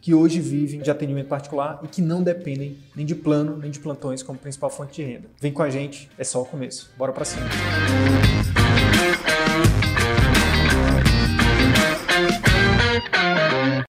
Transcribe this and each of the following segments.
que hoje vivem de atendimento particular e que não dependem nem de plano nem de plantões como principal fonte de renda. Vem com a gente, é só o começo. Bora para cima.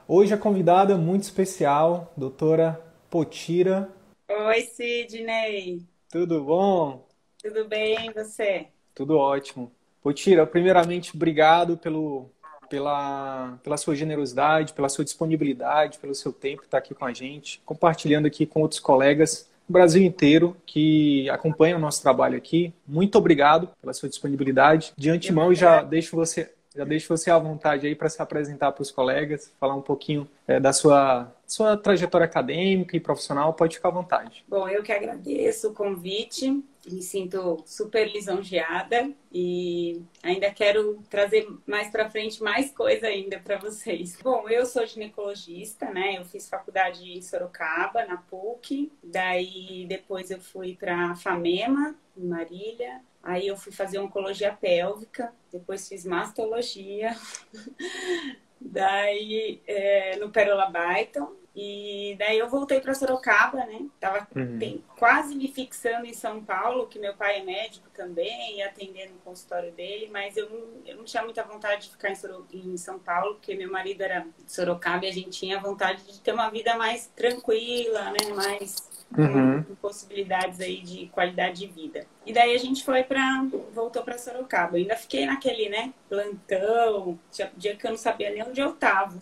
Hoje a convidada muito especial, doutora Potira. Oi, Sidney. Tudo bom? Tudo bem, e você? Tudo ótimo. Potira, primeiramente, obrigado pelo, pela, pela sua generosidade, pela sua disponibilidade, pelo seu tempo estar aqui com a gente, compartilhando aqui com outros colegas do Brasil inteiro que acompanham o nosso trabalho aqui. Muito obrigado pela sua disponibilidade. De antemão, já deixo você já deixo você à vontade aí para se apresentar para os colegas, falar um pouquinho é, da sua, sua trajetória acadêmica e profissional. Pode ficar à vontade. Bom, eu que agradeço o convite me sinto super lisonjeada e ainda quero trazer mais para frente mais coisa ainda para vocês. Bom, eu sou ginecologista, né? Eu fiz faculdade em Sorocaba, na PUC. Daí depois eu fui para Famema, em Marília. Aí eu fui fazer oncologia pélvica, depois fiz mastologia. Daí é, no Perola Byton, e daí eu voltei para Sorocaba, né? Tava uhum. bem, quase me fixando em São Paulo, que meu pai é médico também, e atendendo no consultório dele, mas eu não, eu não tinha muita vontade de ficar em, Soro, em São Paulo, porque meu marido era de Sorocaba e a gente tinha vontade de ter uma vida mais tranquila, né? Mais uhum. com possibilidades aí de qualidade de vida. E daí a gente foi para voltou para Sorocaba. Eu ainda fiquei naquele, né, plantão, tinha dia que eu não sabia nem onde eu tava.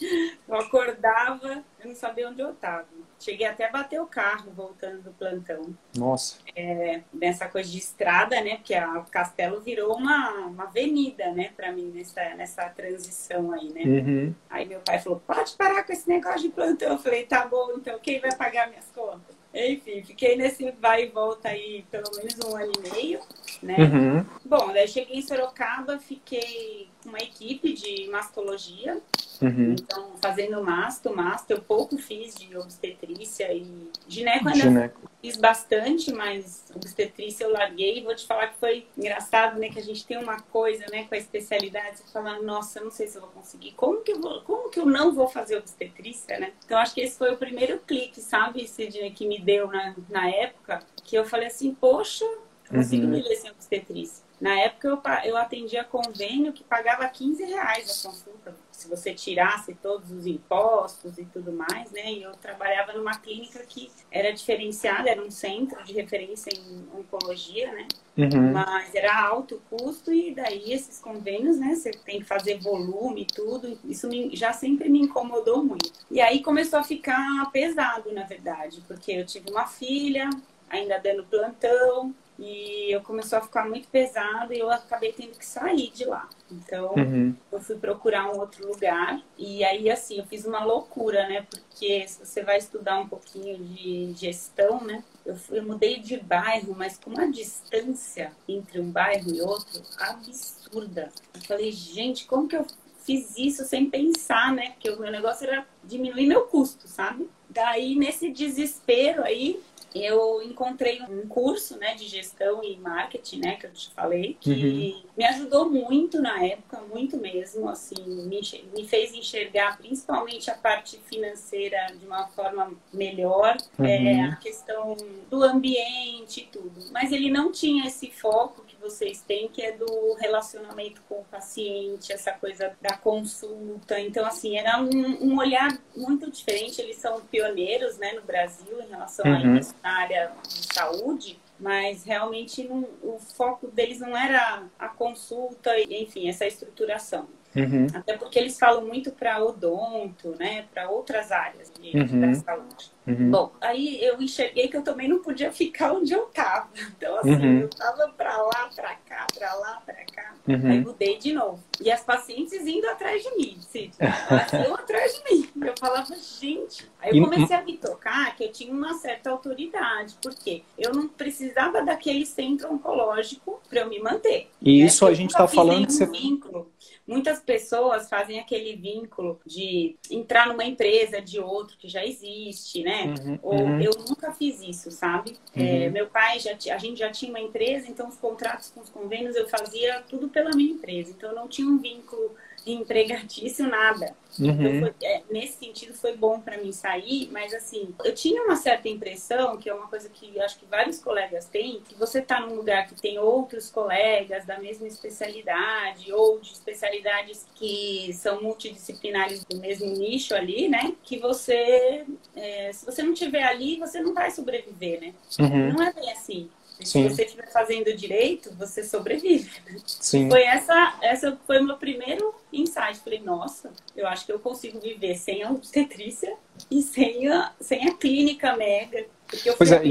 Eu acordava, eu não sabia onde eu tava. Cheguei até a bater o carro voltando do plantão. Nossa. É, nessa coisa de estrada, né? Porque a Castelo virou uma, uma avenida, né, para mim nessa, nessa transição aí, né? Uhum. Aí meu pai falou: pode parar com esse negócio de plantão. Eu falei: tá bom, então quem vai pagar minhas contas? Enfim, fiquei nesse vai e volta aí pelo menos um ano e meio, né? Uhum. Bom, daí cheguei em Sorocaba, fiquei com uma equipe de mastologia. Uhum. Então, fazendo masto, masto, eu pouco fiz de obstetrícia e gineco ainda Gineco. fiz bastante, mas obstetrícia eu larguei. Vou te falar que foi engraçado, né? Que a gente tem uma coisa, né, com a especialidade, você fala, nossa, eu não sei se eu vou conseguir. Como que eu, vou, como que eu não vou fazer obstetrícia, né? Então, acho que esse foi o primeiro clique, sabe, Sidney, que me deu na, na época, que eu falei assim, poxa, consigo Uhum. me ler sem obstetrícia. Na época eu, eu atendia convênio que pagava 15 reais a consulta, se você tirasse todos os impostos e tudo mais, né? E eu trabalhava numa clínica que era diferenciada, era um centro de referência em oncologia, né? Uhum. Mas era alto custo e daí esses convênios, né? Você tem que fazer volume e tudo. Isso me- já sempre me incomodou muito. E aí começou a ficar pesado, na verdade, porque eu tive uma filha, ainda dando plantão, e eu começou a ficar muito pesado e eu acabei tendo que sair de lá. Então, Uhum. eu fui procurar um outro lugar. E aí assim eu fiz uma loucura né? Porque se você vai estudar um pouquinho de gestão né? Eu, fui, eu mudei de bairro mas com uma distância entre um bairro e outro absurda. Eu falei gente como que eu fiz isso sem pensar né? Porque o meu negócio era diminuir meu custo sabe? Daí nesse desespero aí eu encontrei um curso né, de gestão e marketing, né, que eu te falei, que me ajudou muito na época, muito mesmo, assim, me, me fez enxergar principalmente a parte financeira de uma forma melhor, é, a questão do ambiente e tudo. Mas ele não tinha esse foco vocês têm, que é do relacionamento com o paciente, essa coisa da consulta. Então, assim, era um, um olhar muito diferente. Eles são pioneiros, né, no Brasil em relação a Uhum. isso na área de saúde, mas realmente não- o foco deles não era a consulta e, enfim, essa estruturação. Uhum. Até porque eles falam muito para odonto, né? Para outras áreas de, uhum. da saúde. Uhum. Bom, aí eu enxerguei que eu também não podia ficar onde eu tava. Então, assim, uhum. eu tava para lá, para cá, para lá, para cá. Uhum. Aí mudei de novo. E as pacientes indo atrás de mim, Cid. Elas iam atrás de mim. Eu falava, gente. Aí eu comecei a me tocar que eu tinha uma certa autoridade. Porque eu não precisava daquele centro oncológico para eu me manter. E né? isso a gente está falando que você. Vínculo Muitas pessoas fazem aquele vínculo de entrar numa empresa de outro que já existe, né? Uhum, Ou uhum. eu nunca fiz isso, sabe? É, uhum. É, meu pai já a gente já tinha uma empresa, então os contratos com os convênios eu fazia tudo pela minha empresa, então eu não tinha um vínculo empregatício, nada. Uhum. Então, foi, é, nesse sentido, foi bom para mim sair, mas assim, eu tinha uma certa impressão, que é uma coisa que acho que vários colegas têm, que você está num lugar que tem outros colegas da mesma especialidade, ou de especialidades que são multidisciplinares do mesmo nicho ali, né? Que você, é, se você não tiver ali, você não vai sobreviver, né? Uhum. Não é bem assim. Se você estiver fazendo direito, você sobrevive. Sim. Foi essa, essa foi o meu primeiro insight. Falei, nossa, eu acho que eu consigo viver sem a obstetrícia e sem a, sem a clínica mega. Porque eu pois é,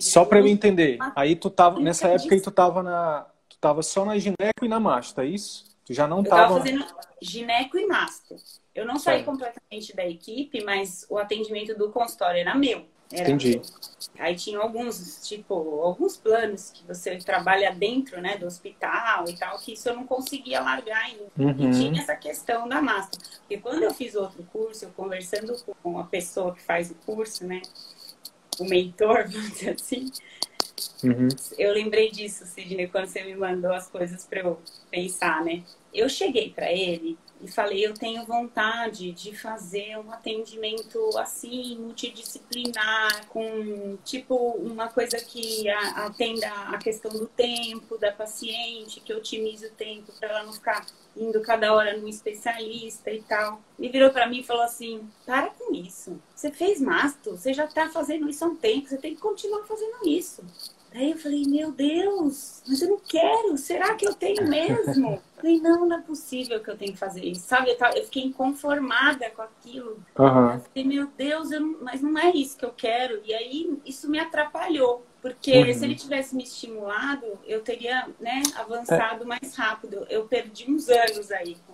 só para eu entender, aí tu tava, nessa época aí tu tava na, tu tava só na gineco e na masto, é isso? Tu já não tava... Eu tava fazendo gineco e masto. Eu não saí completamente da equipe, mas o atendimento do consultório era meu. Era Entendi. Aí tinha alguns, tipo, alguns planos que você trabalha dentro, né, do hospital e tal, que isso eu não conseguia largar ainda. Uhum. E tinha essa questão da máscara. Porque quando eu fiz outro curso, eu conversando com a pessoa que faz o curso, né, o mentor, vamos dizer assim, uhum. eu lembrei disso, Sidney, quando você me mandou as coisas para eu pensar, né. Eu cheguei para ele e falei, eu tenho vontade de fazer um atendimento assim, multidisciplinar, com tipo uma coisa que atenda a questão do tempo da paciente, que otimize o tempo para ela não ficar indo cada hora num especialista e tal. E virou para mim e falou assim: para com isso. Você fez masto, você já está fazendo isso há um tempo, você tem que continuar fazendo isso. Aí eu falei, meu Deus, mas eu não quero, será que eu tenho mesmo? falei, não, não é possível que eu tenho que fazer isso, sabe? Eu, tava, eu fiquei inconformada com aquilo. Uhum. Eu falei, meu Deus, não, mas não é isso que eu quero. E aí isso me atrapalhou. Porque uhum. se ele tivesse me estimulado, eu teria né, avançado é. mais rápido. Eu perdi uns anos aí com.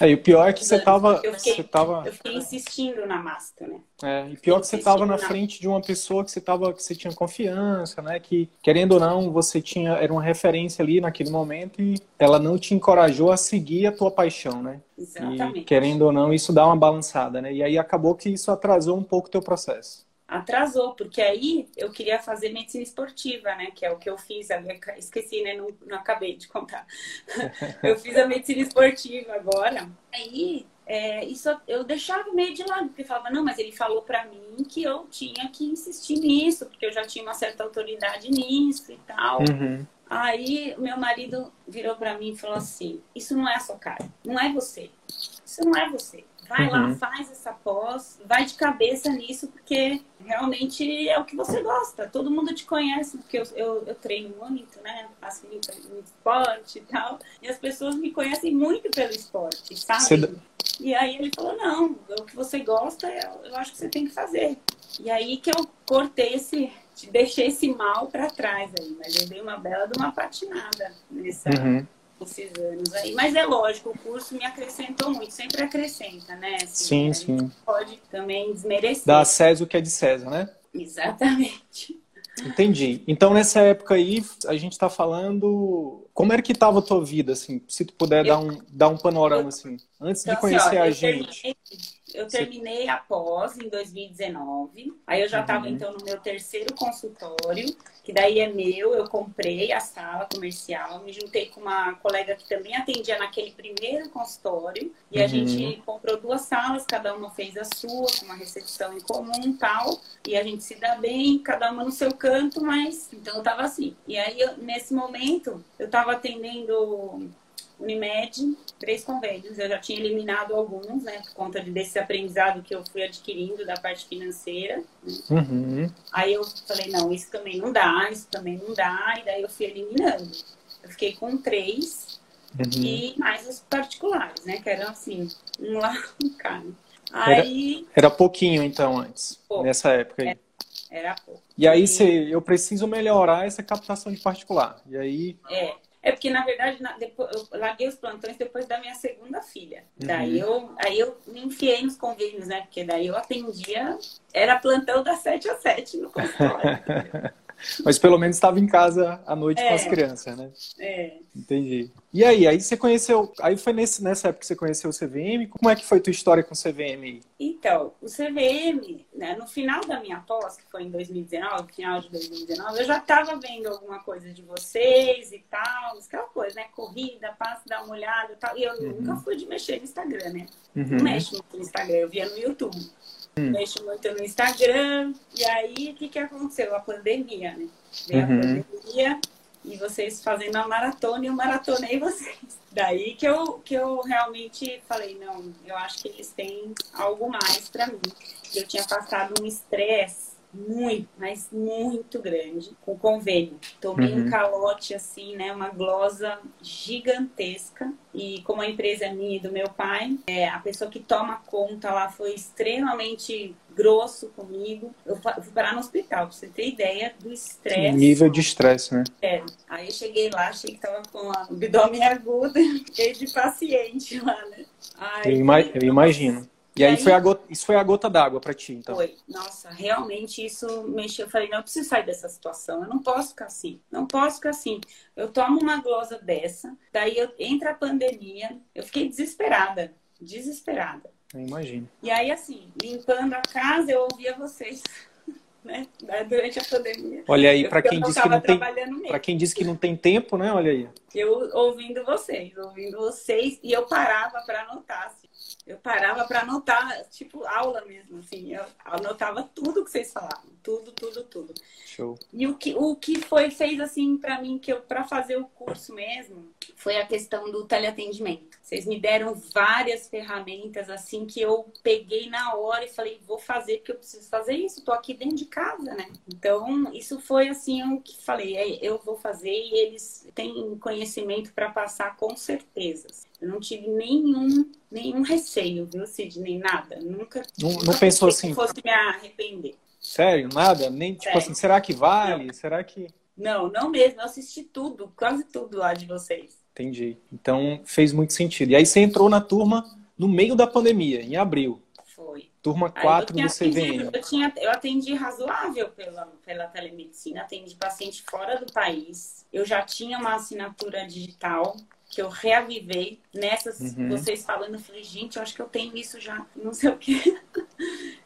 É, e o pior é que você estava. Eu, você tava... eu fiquei insistindo na máscara, né? É, e pior que você estava na frente de uma pessoa que você, tava, que você tinha confiança, né? Que, querendo ou não, você tinha. Era uma referência ali naquele momento e ela não te encorajou a seguir a tua paixão, né? Exatamente. E, querendo ou não, isso dá uma balançada, né? E aí acabou que isso atrasou um pouco o teu processo atrasou, porque aí eu queria fazer medicina esportiva, né? Que é o que eu fiz, esqueci, né? Não, não acabei de contar. eu fiz a medicina esportiva agora. Aí é, isso eu deixava meio de lado, porque falava, não, mas ele falou para mim que eu tinha que insistir nisso, porque eu já tinha uma certa autoridade nisso e tal. Uhum. Aí meu marido virou para mim e falou assim: Isso não é a sua cara, não é você. Isso não é você. Vai uhum. lá, faz essa pós, vai de cabeça nisso, porque realmente é o que você gosta. Todo mundo te conhece, porque eu, eu, eu treino muito, né? Faço muito, muito, esporte e tal. E as pessoas me conhecem muito pelo esporte, sabe? Você... E aí ele falou, não, o que você gosta, eu, eu acho que você tem que fazer. E aí que eu cortei esse, deixei esse mal para trás aí, mas eu dei uma bela de uma patinada nessa... Uhum esses anos aí. Mas é lógico, o curso me acrescentou muito, sempre acrescenta, né? Assim, sim, sim. Pode também desmerecer. Dá a César o que é de César, né? Exatamente. Entendi. Então, nessa época aí, a gente está falando. Como era que estava a tua vida, assim? Se tu puder eu... dar, um, dar um panorama, assim. Antes então, de conhecer assim, ó, a gente. Eu terminei a pós em 2019. Aí eu já estava, uhum. então, no meu terceiro consultório, que daí é meu. Eu comprei a sala comercial, me juntei com uma colega que também atendia naquele primeiro consultório. E uhum. a gente comprou duas salas, cada uma fez a sua, com uma recepção em comum tal. E a gente se dá bem, cada uma no seu canto, mas. Então eu tava assim. E aí, eu, nesse momento, eu tava atendendo Unimed, três convênios. Eu já tinha eliminado alguns, né, por conta desse aprendizado que eu fui adquirindo da parte financeira. Né? Uhum. Aí eu falei, não, isso também não dá, isso também não dá, e daí eu fui eliminando. Eu fiquei com três, uhum. e mais os particulares, né? Que eram assim, um lá, um cá. Aí... Era, era pouquinho, então, antes, Pouco. nessa época aí. Era, era pouco. E aí, e... eu preciso melhorar essa captação de particular. E aí... É, é porque, na verdade, na, depois, eu larguei os plantões depois da minha segunda filha. Uhum. Daí eu, aí eu me enfiei nos convênios, né? Porque daí eu atendia, era plantão das 7 às 7 no consultório. Mas pelo menos estava em casa à noite é, com as crianças, né? É. Entendi. E aí, aí você conheceu, aí foi nesse, nessa época que você conheceu o CVM? Como é que foi tua história com o CVM? Então, o CVM, né, no final da minha pós, que foi em 2019, final de 2019, eu já estava vendo alguma coisa de vocês e tal, aquela coisa, né? Corrida, passa, dá uma olhada e tal. E eu uhum. nunca fui de mexer no Instagram, né? Uhum. Não mexo muito no Instagram, eu via no YouTube. Hum. Mexo muito no Instagram. E aí, o que, que aconteceu? A pandemia, né? Veio uhum. a pandemia e vocês fazendo a maratona e eu maratonei vocês. Daí que eu, que eu realmente falei, não, eu acho que eles têm algo mais para mim. Eu tinha passado um estresse muito, mas muito grande com convênio. Tomei uhum. um calote assim, né? Uma glosa gigantesca. E como a empresa é minha e do meu pai, é, a pessoa que toma conta lá foi extremamente grosso comigo. Eu fui parar no hospital, pra você ter ideia do estresse. Nível de estresse, né? É. Aí eu cheguei lá, achei que tava com a abdômen aguda, fiquei de paciente lá, né? eu, ima eu imagino. E, aí, aí, foi a gota, isso foi a gota d'água para ti, então? Foi. Nossa, realmente isso mexeu. Eu falei, não, eu preciso sair dessa situação. Eu não posso ficar assim. Não posso ficar assim. Eu tomo uma glosa dessa, daí eu, entra a pandemia. Eu fiquei desesperada. Desesperada. Eu imagino. E aí, assim, limpando a casa, eu ouvia vocês. Né? Durante a pandemia. Olha aí, para quem diz que não tem, para quem diz que não tem tempo, né? Olha aí. Eu ouvindo vocês, ouvindo vocês e eu parava para anotar. Assim. Eu parava para anotar, tipo, aula mesmo, assim. Eu anotava tudo que vocês falavam. Tudo, tudo, tudo. Show. E o que, o que foi, fez, assim, para mim, que eu, para fazer o curso mesmo, foi a questão do teleatendimento. Vocês me deram várias ferramentas, assim, que eu peguei na hora e falei, vou fazer, porque eu preciso fazer isso. Tô aqui dentro de casa, né? Então, isso foi, assim, o que falei, é, eu vou fazer e eles têm conhecimento para passar com certeza. Eu não tive nenhum, nenhum receio, viu, Sidney? Nada. Nunca. Não, não pensou assim. Que fosse me arrepender. Sério? Nada? Nem tipo Sério. assim, será que vale? Não. Será que. Não, não mesmo. Eu assisti tudo, quase tudo lá de vocês. Entendi. Então fez muito sentido. E aí você entrou na turma no meio da pandemia, em abril. Foi. Turma 4 do CVM. eu, tinha, eu atendi razoável pela, pela telemedicina, atendi paciente fora do país. Eu já tinha uma assinatura digital que eu reavivei nessas, uhum. vocês falando, eu falei, gente, eu acho que eu tenho isso já, não sei o quê.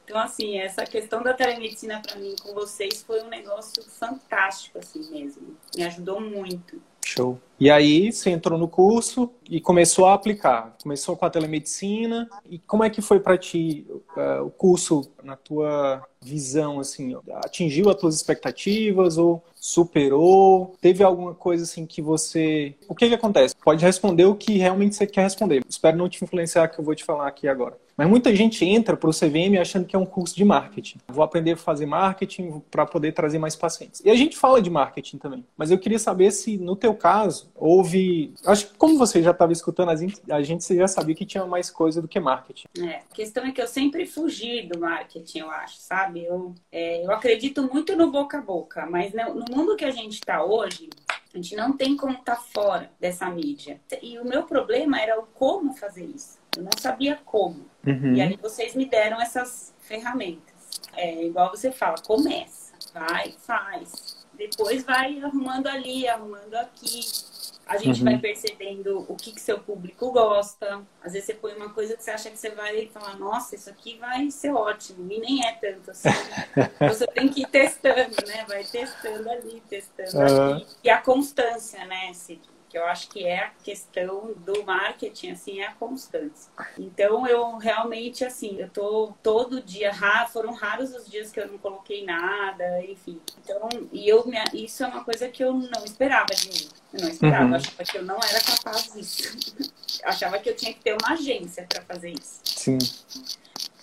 Então, assim, essa questão da telemedicina para mim com vocês foi um negócio fantástico, assim mesmo. Me ajudou muito. Show. E aí você entrou no curso e começou a aplicar. Começou com a telemedicina. E como é que foi para ti uh, o curso na tua visão assim? Atingiu as tuas expectativas ou superou? Teve alguma coisa assim que você O que que acontece? Pode responder o que realmente você quer responder. Espero não te influenciar que eu vou te falar aqui agora. Mas muita gente entra para o CVM achando que é um curso de marketing. Vou aprender a fazer marketing para poder trazer mais pacientes. E a gente fala de marketing também. Mas eu queria saber se, no teu caso, houve... Acho que como você já estava escutando a gente, já sabia que tinha mais coisa do que marketing. É, a questão é que eu sempre fugi do marketing, eu acho, sabe? Eu, é, eu acredito muito no boca a boca, mas no mundo que a gente está hoje, a gente não tem como estar tá fora dessa mídia. E o meu problema era o como fazer isso. Eu não sabia como. Uhum. E aí vocês me deram essas ferramentas. É igual você fala, começa, vai, faz. Depois vai arrumando ali, arrumando aqui. A gente uhum. vai percebendo o que, que seu público gosta. Às vezes você põe uma coisa que você acha que você vai falar, nossa, isso aqui vai ser ótimo. E nem é tanto assim. você tem que ir testando, né? Vai testando ali, testando uhum. ali. E a constância, né, Cid? Que eu acho que é a questão do marketing, assim, é a constância. Então, eu realmente, assim, eu tô todo dia, foram raros os dias que eu não coloquei nada, enfim. Então, e eu, isso é uma coisa que eu não esperava de mim. Eu não esperava, uhum. eu achava que eu não era capaz disso. achava que eu tinha que ter uma agência para fazer isso. Sim.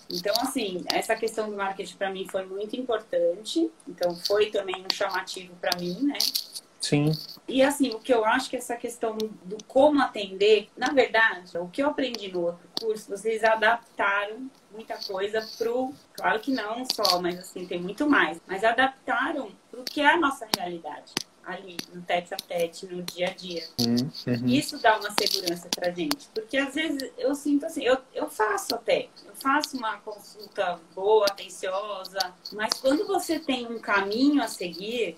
Então, assim, essa questão do marketing para mim foi muito importante. Então, foi também um chamativo para mim, né? Sim. E assim, o que eu acho que essa questão do como atender, na verdade, o que eu aprendi no outro curso, vocês adaptaram muita coisa pro. Claro que não só, mas assim, tem muito mais. Mas adaptaram pro que é a nossa realidade ali no tete a tete, no dia a dia. Uhum. Isso dá uma segurança pra gente. Porque às vezes eu sinto assim, eu, eu faço até, eu faço uma consulta boa, atenciosa, mas quando você tem um caminho a seguir,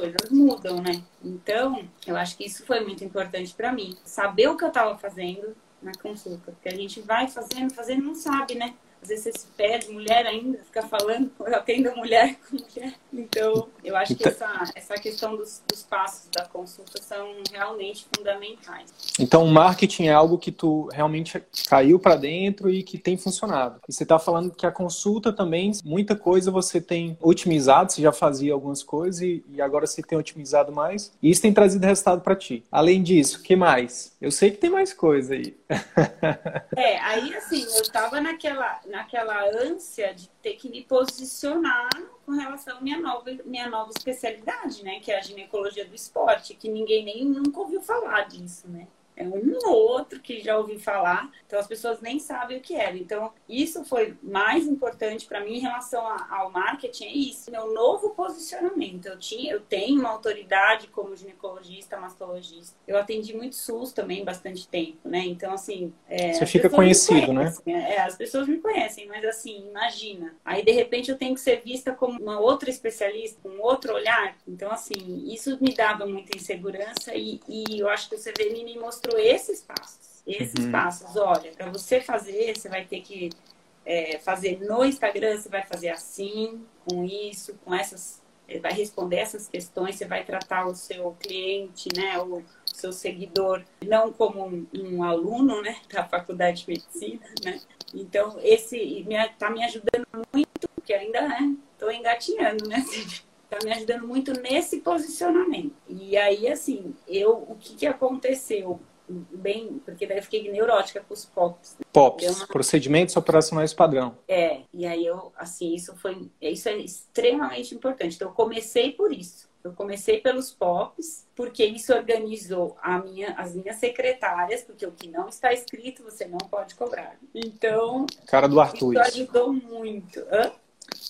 coisas mudam, né? Então, eu acho que isso foi muito importante para mim. Saber o que eu estava fazendo na consulta. Porque a gente vai fazendo, fazendo, não sabe, né? Às vezes você se perde, mulher ainda, fica falando, eu atendo mulher com mulher. Então, eu acho que então essa, essa questão dos, dos passos da consulta são realmente fundamentais. Então, o marketing é algo que tu realmente caiu para dentro e que tem funcionado. E você está falando que a consulta também, muita coisa você tem otimizado, você já fazia algumas coisas e, e agora você tem otimizado mais. E isso tem trazido resultado para ti. Além disso, o que mais? Eu sei que tem mais coisa aí. É, aí assim, eu estava naquela naquela ânsia de ter que me posicionar com relação à minha nova, minha nova especialidade, né? Que é a ginecologia do esporte, que ninguém nem nunca ouviu falar disso, né? É um ou outro que já ouvi falar, então as pessoas nem sabem o que era. Então, isso foi mais importante para mim em relação ao marketing, é isso, meu novo posicionamento. Eu tinha, eu tenho uma autoridade como ginecologista, mastologista. Eu atendi muito SUS também bastante tempo, né? Então, assim, é, você fica conhecido, né? É, as pessoas me conhecem, mas assim, imagina. Aí de repente eu tenho que ser vista como uma outra especialista, com um outro olhar. Então, assim, isso me dava muita insegurança e, e eu acho que o CVM me mostrou mostrou esses passos. Esses uhum. passos, olha, para você fazer, você vai ter que é, fazer no Instagram, você vai fazer assim, com isso, com essas. Eh, vai responder essas questões, você vai tratar o seu cliente, né, o seu seguidor, não como um, um aluno, né, da faculdade de medicina, né. Então, esse está me ajudando muito, porque ainda, né, estou engatinhando, né, tá me ajudando muito nesse posicionamento. E aí, assim, eu, o que, que aconteceu? Bem, porque daí eu fiquei neurótica com os POPs. Né? POPs, uma... procedimentos operacionais padrão. É, e aí eu, assim, isso foi, isso é extremamente importante. Então eu comecei por isso. Eu comecei pelos POPs, porque isso organizou a minha, as minhas secretárias, porque o que não está escrito você não pode cobrar. Então. Cara do Arthur. Isso ajudou muito. Hã?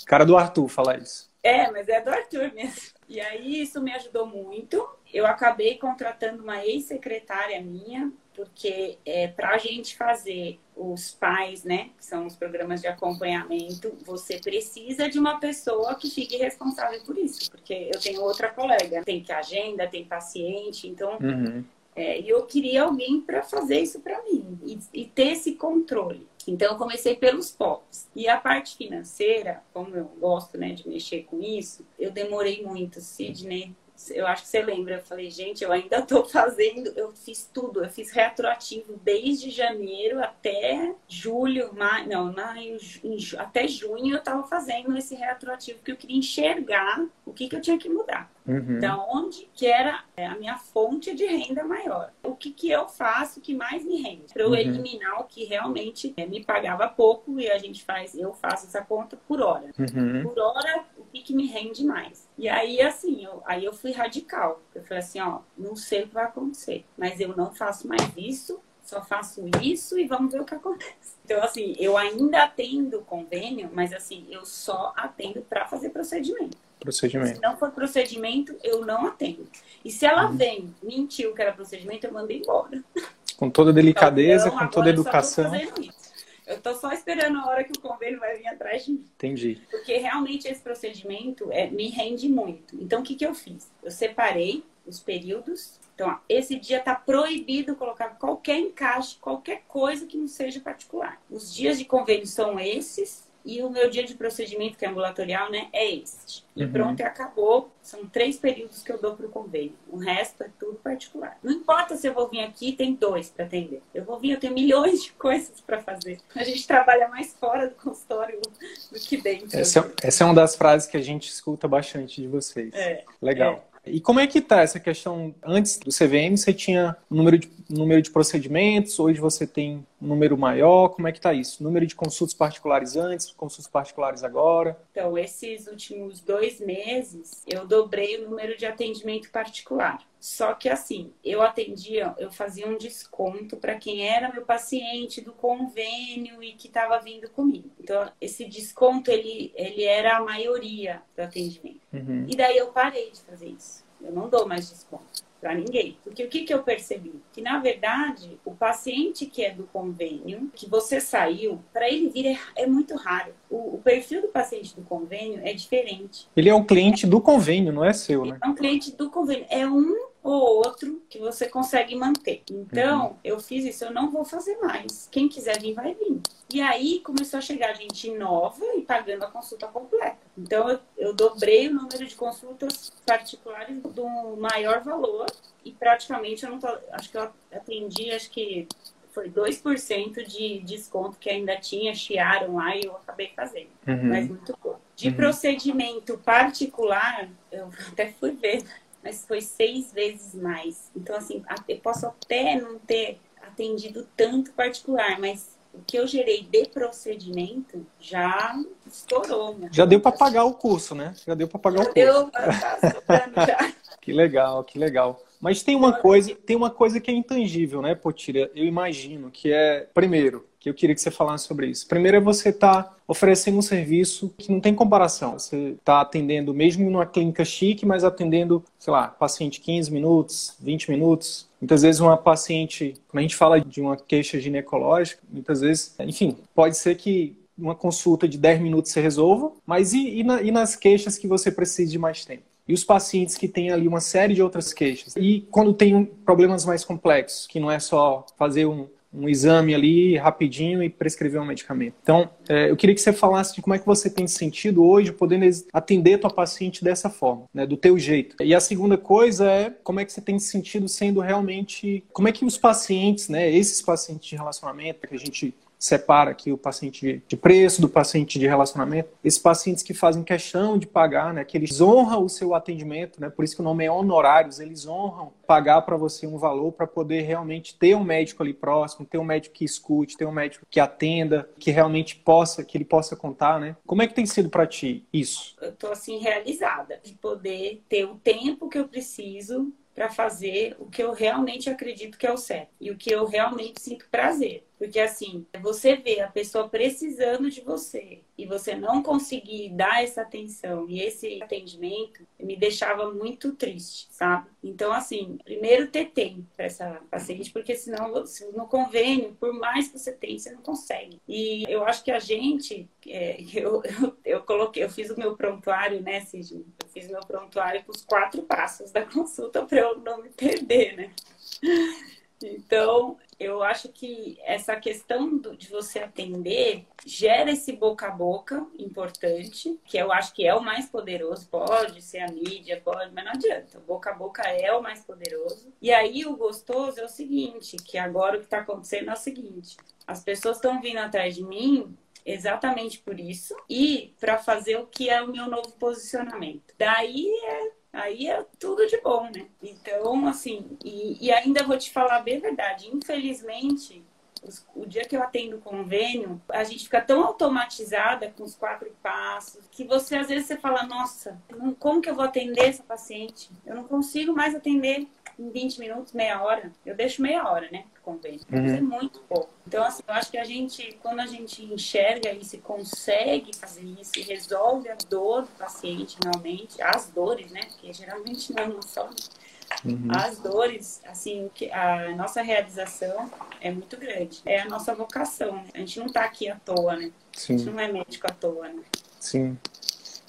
Cara do Arthur, falar isso. É, mas é do Arthur mesmo. E aí isso me ajudou muito eu acabei contratando uma ex-secretária minha, porque é, para a gente fazer os pais, né, que são os programas de acompanhamento, você precisa de uma pessoa que fique responsável por isso, porque eu tenho outra colega, tem que agenda, tem paciente, então uhum. é, eu queria alguém para fazer isso para mim e, e ter esse controle. Então, eu comecei pelos POPs. E a parte financeira, como eu gosto né, de mexer com isso, eu demorei muito, Sidney eu acho que você lembra, eu falei, gente, eu ainda estou fazendo, eu fiz tudo, eu fiz retroativo desde janeiro até julho, maio, não, maio, até junho eu estava fazendo esse retroativo que eu queria enxergar o que, que eu tinha que mudar. Uhum. Então, onde que era é, a minha fonte de renda maior? O que, que eu faço que mais me rende? Para eu uhum. eliminar o que realmente é, me pagava pouco e a gente faz, eu faço essa conta por hora. Uhum. Por hora, o que, que me rende mais? E aí, assim, eu, aí eu fui radical. Eu falei assim, ó, não sei o que vai acontecer, mas eu não faço mais isso, só faço isso e vamos ver o que acontece. Então, assim, eu ainda atendo convênio, mas assim, eu só atendo para fazer procedimento. Procedimento. Se não for procedimento, eu não atendo. E se ela uhum. vem, mentiu que era procedimento, eu mando embora. Com toda delicadeza, então, com toda educação. Eu estou só esperando a hora que o convênio vai vir atrás de mim. Entendi. Porque realmente esse procedimento é, me rende muito. Então, o que, que eu fiz? Eu separei os períodos. Então, ó, esse dia está proibido colocar qualquer encaixe, qualquer coisa que não seja particular. Os dias de convênio são esses e o meu dia de procedimento, que é ambulatorial, né, é este. E uhum. pronto, e acabou. São três períodos que eu dou para o convênio. O resto é tudo particular. Não importa se eu vou vir aqui tem dois para atender. Eu vou vir, eu tenho milhões de coisas para fazer. A gente trabalha mais fora do consultório do que dentro. Essa, é, essa é uma das frases que a gente escuta bastante de vocês. É, Legal. É. E como é que tá essa questão? Antes do CVM, você tinha número de, número de procedimentos, hoje você tem um número maior, como é que tá isso? Número de consultas particulares antes, consultas particulares agora? Então, esses últimos dois meses, eu dobrei o número de atendimento particular. Só que assim, eu atendia, eu fazia um desconto para quem era meu paciente do convênio e que estava vindo comigo. Então, esse desconto ele, ele era a maioria do atendimento. Uhum. E daí eu parei de fazer isso. Eu não dou mais desconto para ninguém. Porque o que, que eu percebi? Que, na verdade, o paciente que é do convênio, que você saiu, para ele vir é, é muito raro. O, o, perfil do paciente do convênio é diferente. Ele é um cliente do convênio, não é seu, né? É um cliente do convênio. É um ou outro que você consegue manter. Então, uhum. eu fiz isso, eu não vou fazer mais. Quem quiser vir, vai vir. E aí começou a chegar gente nova e pagando a consulta completa. Então, eu, eu dobrei o número de consultas particulares do maior valor e praticamente eu não tô, acho que eu atendi, acho que foi 2% de desconto que ainda tinha, chiaram lá e eu acabei fazendo. Uhum. Mas muito pouco. De uhum. procedimento particular, eu até fui ver mas foi seis vezes mais. Então, assim, eu posso até não ter atendido tanto particular, mas o que eu gerei de procedimento já estourou. Né? Já deu para pagar o curso, né? Já deu para pagar já o curso. Deu, tá já. que legal, que legal. Mas tem uma coisa, tem uma coisa que é intangível, né, Potira? Eu imagino que é, primeiro, que eu queria que você falasse sobre isso. Primeiro é você estar tá oferecendo um serviço que não tem comparação. Você está atendendo, mesmo numa clínica chique, mas atendendo, sei lá, paciente 15 minutos, 20 minutos. Muitas vezes uma paciente, quando a gente fala de uma queixa ginecológica, muitas vezes, enfim, pode ser que uma consulta de 10 minutos você resolva, mas e, e, na, e nas queixas que você precisa de mais tempo? e os pacientes que têm ali uma série de outras queixas. E quando tem problemas mais complexos, que não é só fazer um, um exame ali rapidinho e prescrever um medicamento. Então, é, eu queria que você falasse de como é que você tem sentido hoje podendo atender tua paciente dessa forma, né, do teu jeito. E a segunda coisa é como é que você tem sentido sendo realmente, como é que os pacientes, né, esses pacientes de relacionamento que a gente separa aqui o paciente de preço do paciente de relacionamento. Esses pacientes que fazem questão de pagar, né, que eles honram o seu atendimento, né, por isso que o nome é honorários, eles honram pagar para você um valor para poder realmente ter um médico ali próximo, ter um médico que escute, ter um médico que atenda, que realmente possa, que ele possa contar, né? Como é que tem sido para ti isso? Eu tô assim realizada de poder ter o tempo que eu preciso para fazer o que eu realmente acredito que é o certo e o que eu realmente sinto prazer. Porque assim, você vê a pessoa precisando de você e você não conseguir dar essa atenção e esse atendimento me deixava muito triste, sabe? Então, assim, primeiro ter tempo para essa paciente, porque senão no convênio, por mais que você tenha, você não consegue. E eu acho que a gente, é, eu, eu, eu, coloquei, eu fiz o meu prontuário, né, Cid? Eu fiz o meu prontuário com os quatro passos da consulta para eu não me perder, né? Então, eu acho que essa questão do, de você atender gera esse boca a boca importante, que eu acho que é o mais poderoso. Pode ser a mídia, pode, mas não adianta. O boca a boca é o mais poderoso. E aí o gostoso é o seguinte, que agora o que está acontecendo é o seguinte: as pessoas estão vindo atrás de mim exatamente por isso e para fazer o que é o meu novo posicionamento. Daí é aí é tudo de bom, né? Então, assim, e, e ainda vou te falar bem verdade, infelizmente, o dia que eu atendo convênio, a gente fica tão automatizada com os quatro passos que você às vezes você fala, nossa, como que eu vou atender essa paciente? Eu não consigo mais atender em 20 minutos, meia hora. Eu deixo meia hora, né? Convênio. Uhum. É muito pouco. Então, assim, eu acho que a gente, quando a gente enxerga isso e consegue fazer isso e resolve a dor do paciente realmente, as dores, né? Porque geralmente não é uma só. Né? Uhum. As dores, assim, a nossa realização é muito grande. É a nossa vocação, né? A gente não está aqui à toa, né? Sim. A gente não é médico à toa, né? Sim.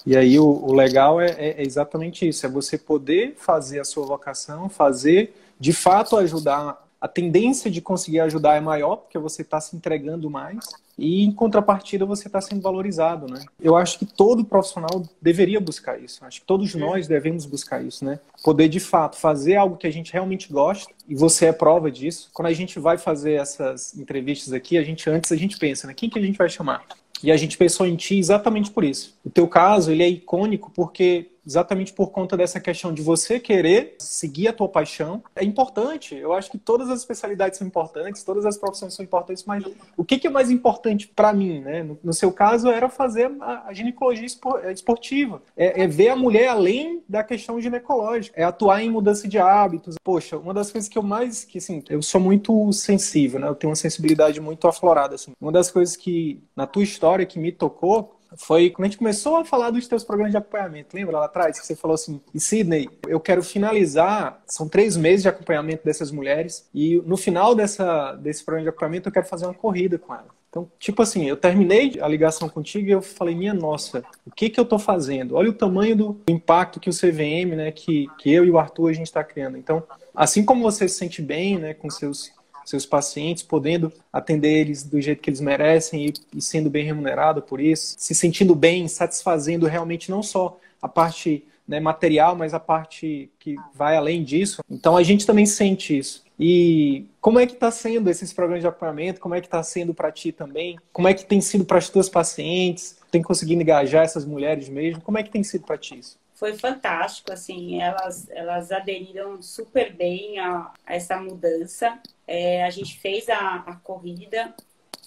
E aí o, o legal é, é, é, exatamente isso, é você poder fazer a sua vocação, fazer, de fato ajudar. A tendência de conseguir ajudar é maior, porque você está se entregando mais, e em contrapartida você está sendo valorizado, né? Eu acho que todo profissional deveria buscar isso. Acho que todos nós devemos buscar isso, né? Poder de fato fazer algo que a gente realmente gosta e você é prova disso. Quando a gente vai fazer essas entrevistas aqui, a gente antes a gente pensa, né? Quem que a gente vai chamar? E a gente pensou em ti exatamente por isso. O teu caso, ele é icônico porque exatamente por conta dessa questão de você querer seguir a tua paixão. É importante, eu acho que todas as especialidades são importantes, todas as profissões são importantes, mas o que, que é mais importante para mim, né? No, no, seu caso, era fazer a, a ginecologia é, esportiva, é, é, ver a mulher além da questão ginecológica, é atuar em mudança de hábitos. Poxa, uma das coisas que eu mais, que assim, eu sou muito sensível, né? Eu tenho uma sensibilidade muito aflorada, assim. Uma das coisas que, na tua história, que me tocou, foi quando a gente começou a falar dos teus programas de acompanhamento. Lembra lá atrás que você falou assim, e Sidney, eu quero finalizar, são três meses de acompanhamento dessas mulheres, e no final dessa, desse programa de acompanhamento eu quero fazer uma corrida com elas. Então, tipo assim, eu terminei a ligação contigo e eu falei, minha nossa, o que que eu tô fazendo? Olha o tamanho do impacto que o CVM, né, que, que eu e o Arthur a gente está criando. Então, assim como você se sente bem, né, com seus seus pacientes, podendo atender eles do jeito que eles merecem e, e sendo bem remunerado por isso, se sentindo bem, satisfazendo realmente não só a parte né, material, mas a parte que vai além disso. Então a gente também sente isso. E como é que está sendo esses programas de acompanhamento? Como é que está sendo para ti também? Como é que tem sido para as tuas pacientes? Tem conseguido engajar essas mulheres mesmo? Como é que tem sido para ti isso? foi fantástico, assim, elas, elas aderiram super bem a, a essa mudança. É, a gente fez a, a corrida,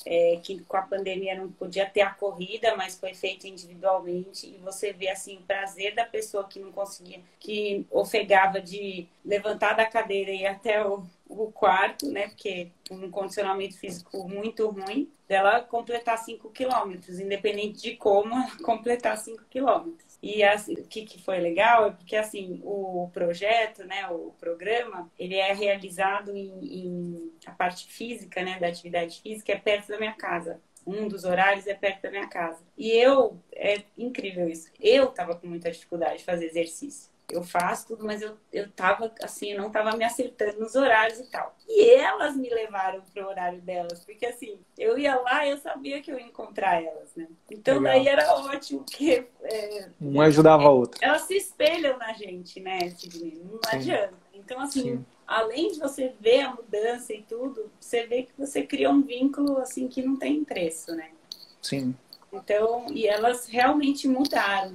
é, que com a pandemia não podia ter a corrida, mas foi feita individualmente. E você vê assim o prazer da pessoa que não conseguia, que ofegava de levantar da cadeira e ir até o, o quarto, né? Porque um condicionamento físico muito ruim, dela completar 5 quilômetros, independente de como completar 5 quilômetros. E assim, o que, que foi legal é porque assim o projeto, né, o programa, ele é realizado em, em a parte física, né, da atividade física é perto da minha casa. Um dos horários é perto da minha casa. E eu, é incrível isso. Eu tava com muita dificuldade de fazer exercício eu faço tudo, mas eu, eu tava assim, não tava me acertando nos horários e tal. E elas me levaram pro horário delas, porque assim, eu ia lá e eu sabia que eu ia encontrar elas, né? Então Legal. daí era ótimo, porque. É, um ajudava a outra. Elas se espelham na gente, né, Sidney? Não Sim. adianta. Então, assim, Sim. além de você ver a mudança e tudo, você vê que você cria um vínculo assim que não tem preço, né? Sim. Então, e elas realmente mudaram.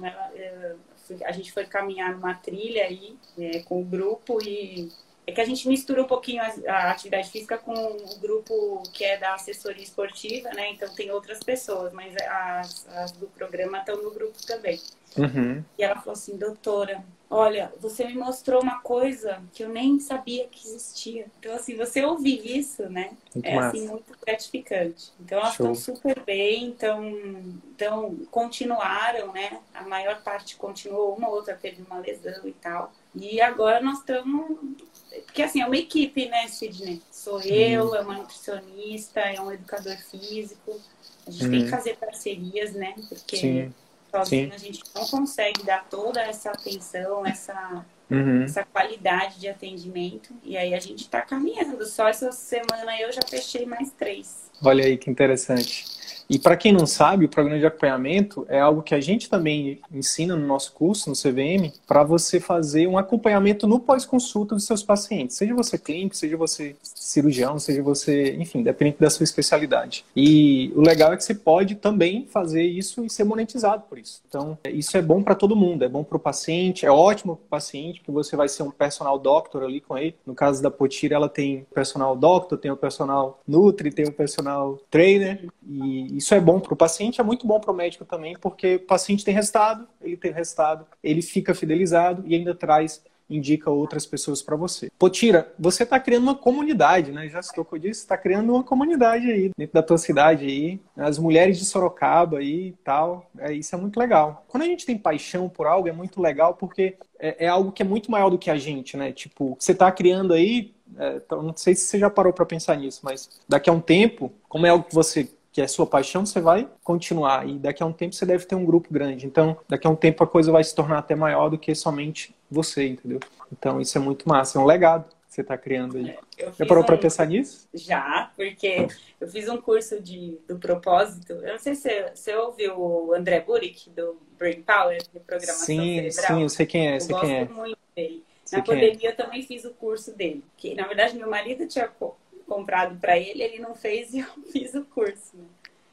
A gente foi caminhar numa trilha aí é, com o grupo e é que a gente mistura um pouquinho a, a, atividade física com o grupo que é da assessoria esportiva, né? Então tem outras pessoas, mas as, as do programa estão no grupo também. Uhum. E ela falou assim, doutora, olha, você me mostrou uma coisa que eu nem sabia que existia. Então, assim, você ouvir isso, né? Muito é massa. assim, muito gratificante. Então, elas Show. estão super bem, então, então continuaram, né? A maior parte continuou, uma ou outra teve uma lesão e tal. E agora nós estamos. Porque assim, é uma equipe, né, Sidney? Sou eu, é uma nutricionista, é um educador físico. A gente uhum. tem que uhum. fazer parcerias, né? Porque Sim Sozinho Sim. a gente não consegue dar toda essa atenção, essa, uhum. essa qualidade de atendimento. E aí a gente está caminhando. Só essa semana eu já fechei mais três. Olha aí que interessante. E para quem não sabe, o programa de acompanhamento é algo que a gente também ensina no nosso curso, no CVM, para você fazer um acompanhamento no pós-consulta dos seus pacientes. Seja você clínico, seja você cirurgião, seja você, enfim, dependente da sua especialidade. E o legal é que você pode também fazer isso e ser monetizado por isso. Então, isso é bom para todo mundo, é bom para o paciente, é ótimo para o paciente, porque você vai ser um personal doctor ali com ele. No caso da Potira, ela tem personal doctor, tem o personal nutri, tem o personal trainer, e isso é bom para o paciente, é muito bom para o médico também, porque o paciente tem resultado, ele tem resultado, ele fica fidelizado e ainda traz indica outras pessoas para você. Potira, você está criando uma comunidade, né? Já se tocou disso, está criando uma comunidade aí dentro da tua cidade aí, as mulheres de Sorocaba aí e tal. É, isso é muito legal. Quando a gente tem paixão por algo, é muito legal porque é, é algo que é muito maior do que a gente, né? Tipo, você está criando aí, é, não sei se você já parou para pensar nisso, mas daqui a um tempo, como é algo que você que é sua paixão, você vai continuar. E daqui a um tempo você deve ter um grupo grande. Então, daqui a um tempo a coisa vai se tornar até maior do que somente você, entendeu? Então, isso é muito massa. É um legado que você está criando aí. É, Já parou um... para pensar nisso? Já, porque eu fiz um curso de, do propósito. Eu não sei se você ouviu o André Burick, do Brain Power, de programação sim, cerebral. Sim, eu sei quem é, eu sei quem é. muito dele. Sei na é. pandemia é. eu também fiz o curso dele. Que, na verdade, meu marido tinha comprado para ele, ele não fez e eu fiz o curso. Né?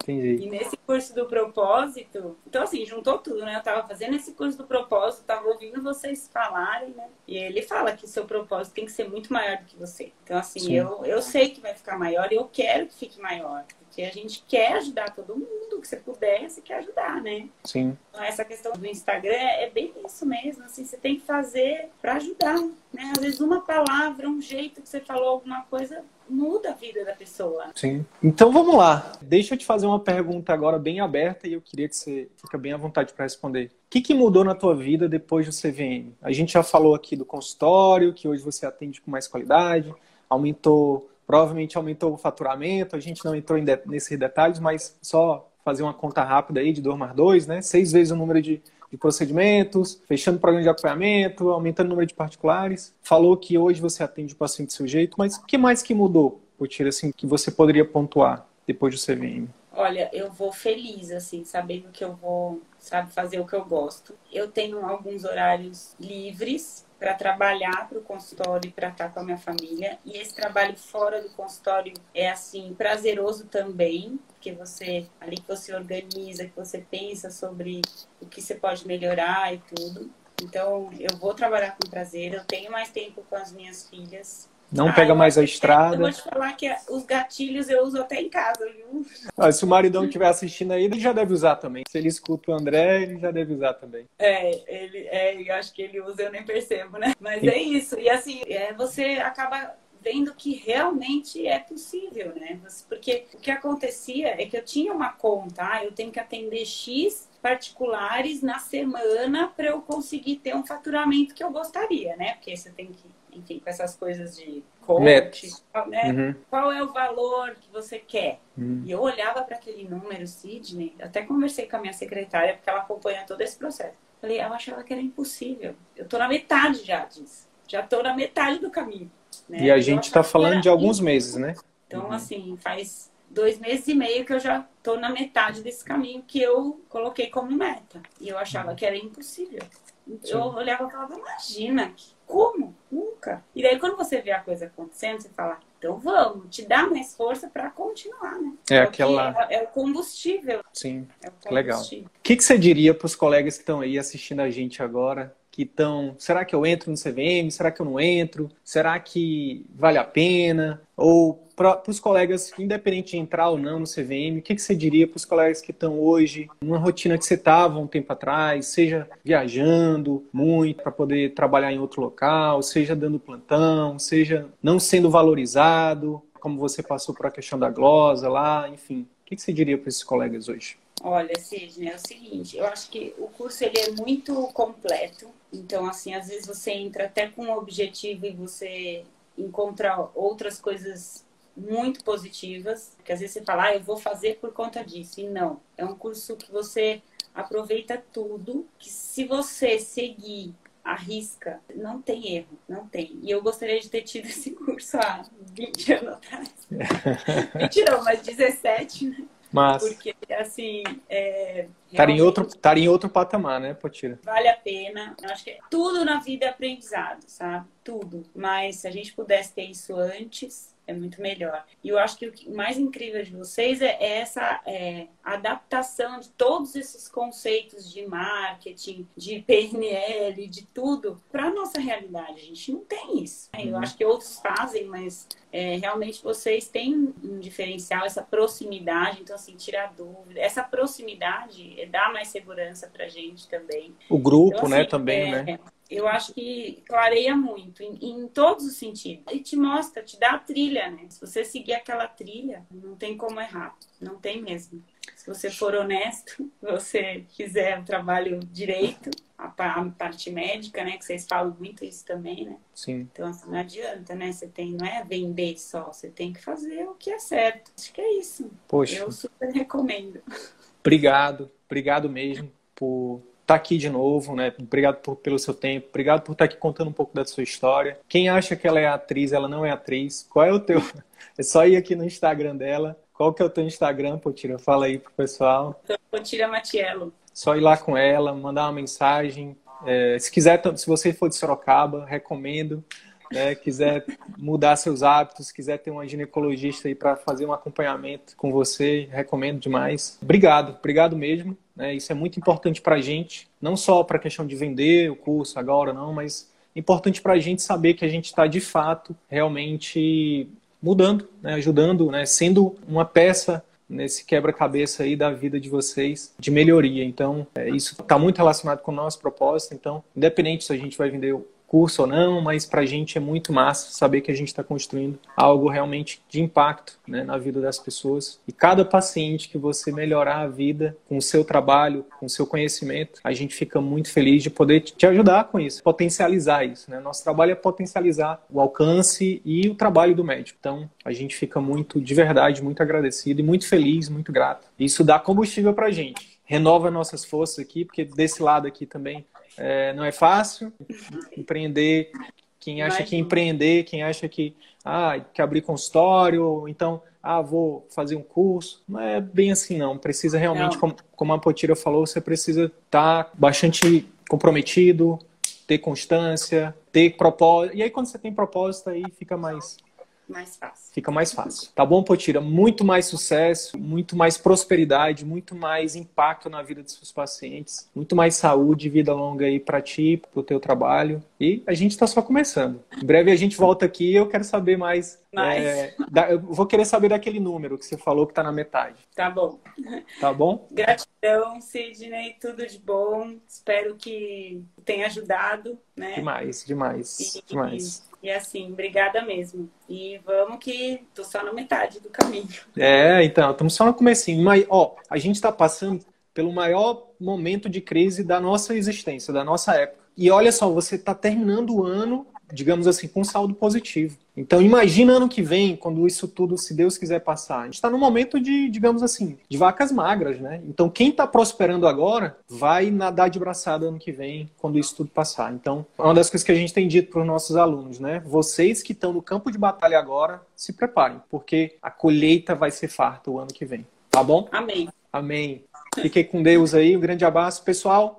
Entendi. E nesse curso do propósito, então assim, juntou tudo, né? Eu tava fazendo esse curso do propósito, tava ouvindo vocês falarem, né? E ele fala que seu propósito tem que ser muito maior do que você. Então, assim, eu, eu sei que vai ficar maior e eu quero que fique maior. Porque a gente quer ajudar todo mundo, que você puder, você quer ajudar, né? Sim. Então, essa questão do Instagram é bem isso mesmo, assim, você tem que fazer para ajudar, né? Às vezes uma palavra, um jeito que você falou alguma coisa muda a vida da pessoa. Sim. Então vamos lá. Deixa eu te fazer uma pergunta agora bem aberta e eu queria que você fique bem à vontade para responder. O que, que mudou na tua vida depois do CVM? A gente já falou aqui do consultório, que hoje você atende com mais qualidade, aumentou provavelmente aumentou o faturamento, a gente não entrou de, nesses detalhes, mas só fazer uma conta rápida aí de 2 mais 2, né? Seis vezes o número de, de procedimentos, fechando o programa de acompanhamento, aumentando o número de particulares. Falou que hoje você atende o paciente do seu jeito, mas o que mais que mudou, Potira, assim, que você poderia pontuar depois do CVM? Olha, eu vou feliz, assim, sabendo que eu vou, sabe, fazer o que eu gosto. Eu tenho alguns horários livres para trabalhar para o consultório e para estar com a minha família. E esse trabalho fora do consultório é assim prazeroso também, porque você ali que você organiza, que você pensa sobre o que você pode melhorar e tudo. Então, eu vou trabalhar com prazer, eu tenho mais tempo com as minhas filhas. Não ah, pega mais a estrada. Eu vou te falar que os gatilhos eu uso até em casa, viu? Ah, se o maridão estiver assistindo aí, ele já deve usar também. Se ele escuta o André, ele já deve usar também. É, ele, é, eu acho que ele usa, eu nem percebo, né? Mas é isso. E assim, é, você acaba vendo que realmente é possível, né? Porque o que acontecia é que eu tinha uma conta, ah, eu tenho que atender X particulares na semana para eu conseguir ter um faturamento que eu gostaria, né? Porque você tem que enfim, com essas coisas de coach, né? Uhum. Qual é o valor que você quer? Uhum. E eu olhava para aquele número, Sidney, até conversei com a minha secretária, porque ela acompanha todo esse processo. Falei, eu achava que era impossível. Eu tô na metade já disso. Já tô na metade do caminho. Né? E a gente está falando de alguns meses, né? Então, uhum. assim, faz dois meses e meio que eu já tô na metade desse caminho que eu coloquei como meta. E eu achava que era impossível. Sim. Eu olhava e falava, imagina, como? Nunca. E daí quando você vê a coisa acontecendo, você fala, então vamos, te dá mais força para continuar, né? É, aquela... É, é, o combustível. Sim, é o combustível. legal. O que, que você diria para os colegas que estão aí assistindo a gente agora, que estão, será que eu entro no CVM? Será que eu não entro? Será que vale a pena? Ou para os colegas, independente de entrar ou não no CVM, o que, que você diria para os colegas que estão hoje numa rotina que você estava um tempo atrás, seja viajando muito para poder trabalhar em outro local, seja dando plantão, seja não sendo valorizado, como você passou por a questão da glosa lá, enfim. O que, que você diria para esses colegas hoje? Olha, Sidney, é o seguinte, eu acho que o curso ele é muito completo, então assim, às vezes você entra até com um objetivo e você encontra outras coisas muito positivas, que às vezes você fala, ah, eu vou fazer por conta disso. E não, é um curso que você aproveita tudo, que se você seguir a risca, não tem erro, não tem. E eu gostaria de ter tido esse curso há 20 anos atrás. Mentira, mas 17, né? Mas... Porque, assim, é, Estar em, outro, estar em outro patamar, né, Potira? Vale a pena. Eu acho que tudo na vida é aprendizado, sabe? Tudo. Mas se a gente pudesse ter isso antes, é muito melhor. E eu acho que o mais incrível de vocês é, essa é, adaptação de todos esses conceitos de marketing, de PNL, de tudo, para a nossa realidade. A gente não tem isso. Eu uhum. acho que outros fazem, mas é, realmente vocês têm um diferencial, essa proximidade. Então, assim, tirar dúvida. Essa proximidade dá mais segurança para a gente também. O grupo, então, né, assim, né, também, é, né? Eu acho que clareia muito em, em, todos os sentidos. E te mostra, te dá a trilha, né? Se você seguir aquela trilha, não tem como errar. Não tem mesmo. Se você for honesto, você fizer o trabalho direito, a, a, parte médica, né? Que vocês falam muito isso também, né? Sim. Então, assim, não adianta, né? Você tem, não é vender só, você tem que fazer o que é certo. Acho que é isso. Poxa. Eu super recomendo. Obrigado, obrigado mesmo por estar tá aqui de novo, né? Obrigado por, pelo seu tempo, obrigado por estar tá aqui contando um pouco da sua história. Quem acha que ela é atriz, ela não é atriz. Qual é o teu? É só ir aqui no Instagram dela. Qual que é o teu Instagram, Potira? Fala aí pro pessoal. Potira Matiello. Só ir lá com ela, mandar uma mensagem. É, se quiser, se você for de Sorocaba, recomendo. Né, quiser mudar seus hábitos, quiser ter uma ginecologista aí para fazer um acompanhamento com você, recomendo demais. Obrigado, obrigado mesmo. Né, isso é muito importante para a gente, não só para a questão de vender o curso agora, não, mas importante para a gente saber que a gente está de fato realmente mudando, né, ajudando, né, sendo uma peça nesse quebra-cabeça aí da vida de vocês de melhoria. Então, é, isso está muito relacionado com o nosso propósito. Então, independente se a gente vai vender curso ou não, mas para a gente é muito massa saber que a gente está construindo algo realmente de impacto né, na vida das pessoas. E cada paciente que você melhorar a vida com o seu trabalho, com o seu conhecimento, a gente fica muito feliz de poder te ajudar com isso, potencializar isso. Né? Nosso trabalho é potencializar o alcance e o trabalho do médico. Então, a gente fica muito, de verdade, muito agradecido e muito feliz, muito grato. Isso dá combustível para a gente renova nossas forças aqui, porque desse lado aqui também é, não é fácil empreender. Quem acha que empreender, quem acha que ah, que abrir consultório, ou então ah, vou fazer um curso, não é bem assim não. Precisa realmente, como, como a Potira falou, você precisa estar tá bastante comprometido, ter constância, ter propósito. E aí quando você tem propósito aí fica mais mais fácil. Fica mais fácil. Tá bom, Potira? Muito mais sucesso, muito mais prosperidade, muito mais impacto na vida dos seus pacientes, muito mais saúde vida longa aí para ti, pro teu trabalho. E a gente está só começando. Em breve a gente volta aqui e eu quero saber mais. É, da, eu vou querer saber daquele número que você falou que está na metade. Tá bom. Tá bom? Gratidão, Sidney. Tudo de bom. Espero que tenha ajudado. Né? Demais, demais. E, demais. E assim, obrigada mesmo. E vamos que tô só na metade do caminho. É, então, estamos só no comecinho. Mas, ó, a gente está passando pelo maior momento de crise da nossa existência, da nossa época. E olha só, você está terminando o ano digamos assim, com saldo positivo. Então, imagina ano que vem, quando isso tudo, se Deus quiser passar. A gente está num momento de, digamos assim, de vacas magras, né? Então, quem está prosperando agora vai nadar de braçada ano que vem, quando isso tudo passar. Então, é uma das coisas que a gente tem dito para os nossos alunos, né? Vocês que estão no campo de batalha agora, se preparem, porque a colheita vai ser farta o ano que vem. Tá bom? Amém. Amém. Fiquei com Deus aí. Um grande abraço, pessoal.